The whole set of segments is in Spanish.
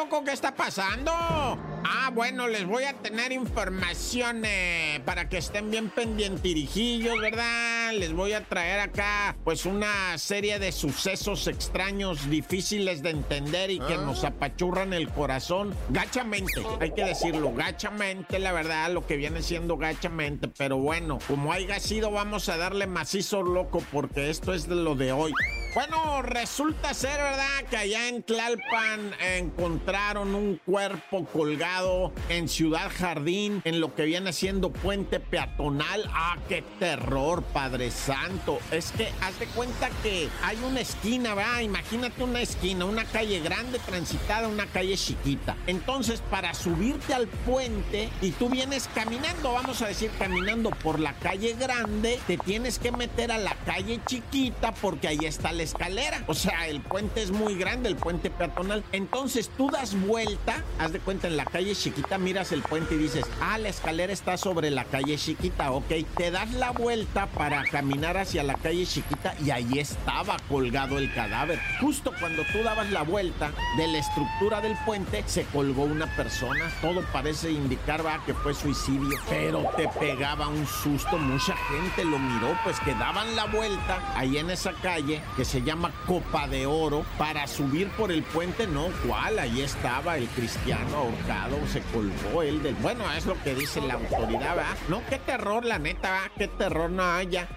Loco! ¿Qué está pasando? Ah, bueno, les voy a tener información eh, para que estén bien pendientirijillos, ¿verdad? Les voy a traer acá, pues, una serie de sucesos extraños, difíciles de entender y que nos apachurran el corazón gachamente. Hay que decirlo, gachamente, la verdad, lo que viene siendo gachamente. Pero bueno, como haya sido, vamos a darle macizo loco porque esto es de lo de hoy. Bueno, resulta ser, ¿verdad? Que allá en Tlalpan encontraron un cuerpo colgado en Ciudad Jardín, en lo que viene siendo puente peatonal. ¡Ah, qué terror, Padre Santo! Es que haz de cuenta que hay una esquina, ¿verdad? Imagínate una esquina, una calle grande transitada, una calle chiquita. Entonces, para subirte al puente y tú vienes caminando, vamos a decir, caminando por la calle grande, te tienes que meter a la calle chiquita porque ahí está la escalera. O sea, el puente es muy grande, el puente peatonal. Entonces tú das vuelta, haz de cuenta en la calle chiquita, miras el puente y dices, ah, la escalera está sobre la calle chiquita, ok. Te das la vuelta para caminar hacia la calle chiquita y ahí estaba colgado el cadáver. Justo cuando tú dabas la vuelta de la estructura del puente, se colgó una persona. Todo parece indicar, va, que fue suicidio. Pero te pegaba un susto, mucha gente lo miró, pues que daban la vuelta ahí en esa calle que se llama Copa de Oro para subir por el puente. No, ¿cuál? Ahí estaba el cristiano ahorcado, se colgó él del. Bueno, es lo que dice la autoridad, ¿verdad? No, qué terror, la neta. Qué terror no haya.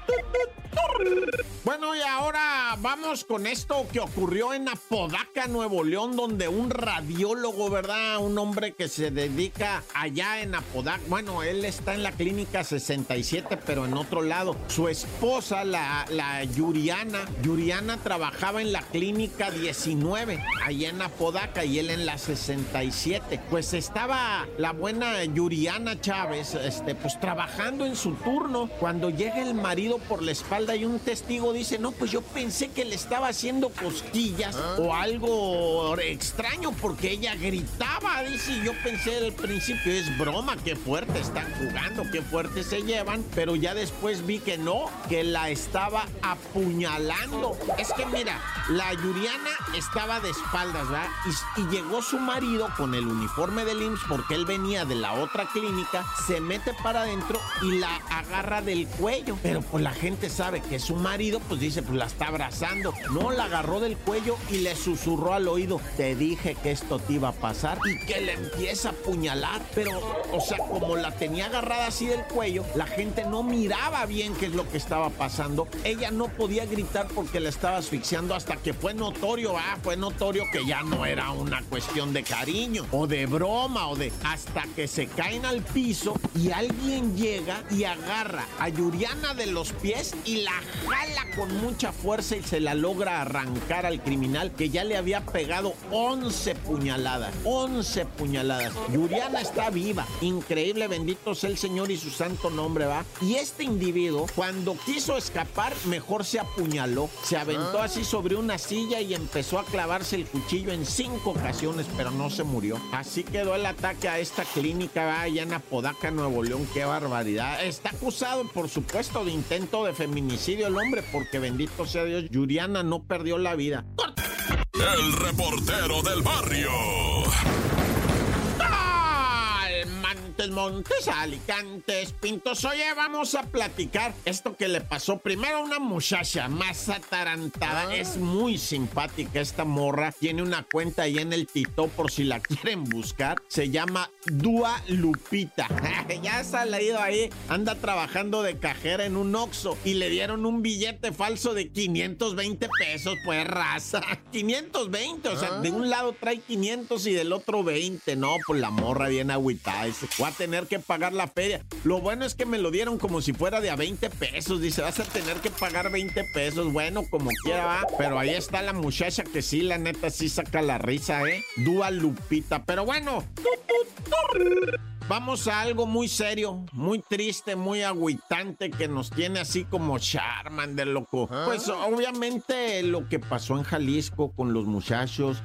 Bueno, y ahora vamos con esto que ocurrió en Apodaca, Nuevo León, donde un radiólogo, ¿verdad? Un hombre que se dedica allá en Apodaca. Bueno, él está en la clínica 67, pero en otro lado. Su esposa, la, la Yuriana, Yuriana trabajaba en la clínica 19, allá en Apodaca, y él en la 67. Pues estaba la buena Yuriana Chávez, este, pues trabajando en su turno. Cuando llega el marido por la espalda y un testigo dice, no, pues yo pensé que le estaba haciendo cosquillas o algo extraño porque ella gritaba, dice, y yo pensé al principio, es broma, qué fuerte están jugando, qué fuerte se llevan, pero ya después vi que no, que la estaba apuñalando. Es que mira, la Yuriana estaba de espaldas, ¿verdad? Y, y llegó su marido con el uniforme del IMSS porque él venía de la otra clínica, se mete para adentro y la agarra del cuello. Pero pues la gente sabe que su marido, pues dice, pues la está abrazando. No, la agarró del cuello y le susurró al oído, te dije que esto te iba a pasar y que le empieza a apuñalar. Pero, o sea, como la tenía agarrada así del cuello, la gente no miraba bien qué es lo que estaba pasando. Ella no podía gritar porque la estaba asfixiando hasta que fue notorio, ah, fue notorio que ya no era una cuestión de cariño o de broma o de hasta que se caen al piso y alguien llega y agarra a Yuriana de los pies y la jala con mucha fuerza y se la logra arrancar al criminal que ya le había pegado 11 puñaladas, 11 puñaladas. Yuriana está viva, increíble, bendito sea el Señor y su santo nombre, va. Y este individuo, cuando quiso escapar, mejor se apuñaló, se aventó así sobre una silla y empezó a clavarse el cuchillo en cinco ocasiones, pero no se murió. Así quedó el ataque a esta clínica ¿va? allá en Apodaca, Nuevo León. Qué barbaridad. Está acusado, por supuesto, de intento de feminicidio el hombre, porque bendito sea Dios, Yuriana no perdió la vida. El reportero del barrio. Montes, Alicantes, Pintos. Oye, vamos a platicar esto que le pasó primero a una muchacha más atarantada. Es muy simpática esta morra. Tiene una cuenta ahí en el Tito por si la quieren buscar. Se llama Dua Lupita. ya se ha leído ahí. Anda trabajando de cajera en un Oxxo y le dieron un billete falso de 520 pesos, pues raza. 520, o sea, de un lado trae 500 y del otro 20. No, pues la morra bien agüitada. Voy a tener que pagar la feria. Lo bueno es que me lo dieron como si fuera de a 20 pesos. Dice, vas a tener que pagar 20 pesos. Bueno, como quiera va. Pero ahí está la muchacha que sí, la neta, sí saca la risa, ¿eh? Dua Lupita. Pero bueno. vamos a algo muy serio, muy triste, muy agüitante que nos tiene así como Charman de loco. Pues obviamente lo que pasó en Jalisco con los muchachos,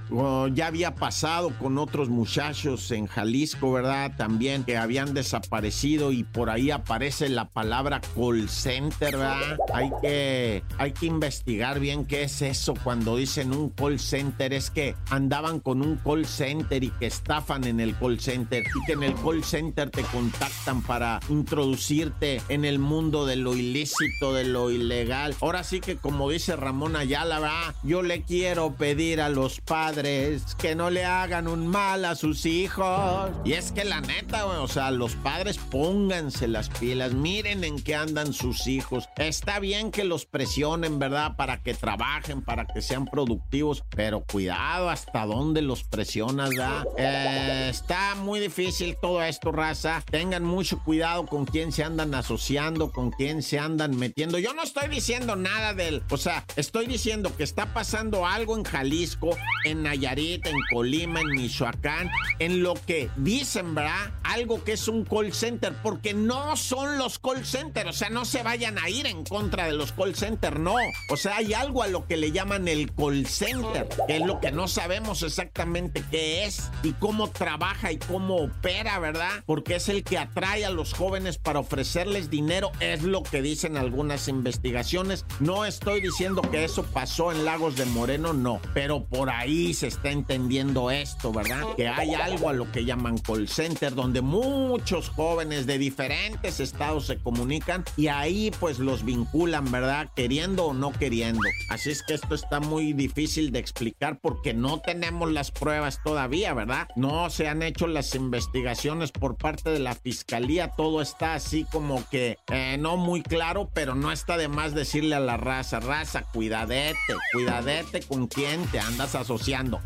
ya había pasado con otros muchachos en Jalisco, ¿verdad? También que habían desaparecido y por ahí aparece la palabra call center, ¿verdad? Hay que, hay que investigar bien qué es eso cuando dicen un call center. Es que andaban con un call center y que estafan en el call center y que en el call center te contactan para introducirte en el mundo de lo ilícito, de lo ilegal. Ahora sí que como dice Ramón Ayala, ¿verdad? yo le quiero pedir a los padres que no le hagan un mal a sus hijos. Y es que la neta, o sea, los padres pónganse las pilas, miren en qué andan sus hijos. Está bien que los presionen, ¿verdad? Para que trabajen, para que sean productivos, pero cuidado hasta dónde los presionas, ¿verdad? Eh, está muy difícil todo esto, raza. Tengan mucho cuidado con quién se andan asociando, con quién se andan metiendo. Yo no estoy diciendo nada del, o sea, estoy diciendo que está pasando algo en Jalisco, en Nayarit, en Colima, en Michoacán, en lo que dicen, ¿verdad? Algo que es un call center, porque no son los call centers, o sea, no se vayan a ir en contra de los call centers, no. O sea, hay algo a lo que le llaman el call center, que es lo que no sabemos exactamente qué es y cómo trabaja y cómo opera, ¿verdad? Porque es el que atrae a los jóvenes para ofrecerles dinero, es lo que dicen algunas investigaciones. No estoy diciendo que eso pasó en Lagos de Moreno, no, pero por ahí se está entendiendo esto, ¿verdad? Que hay algo a lo que llaman call center, donde muchos jóvenes de diferentes estados se comunican y ahí pues los vinculan, ¿verdad? Queriendo o no queriendo. Así es que esto está muy difícil de explicar porque no tenemos las pruebas todavía, ¿verdad? No se han hecho las investigaciones por parte de la fiscalía, todo está así como que eh, no muy claro, pero no está de más decirle a la raza, raza, cuidadete, cuidadete con quién te andas asociando.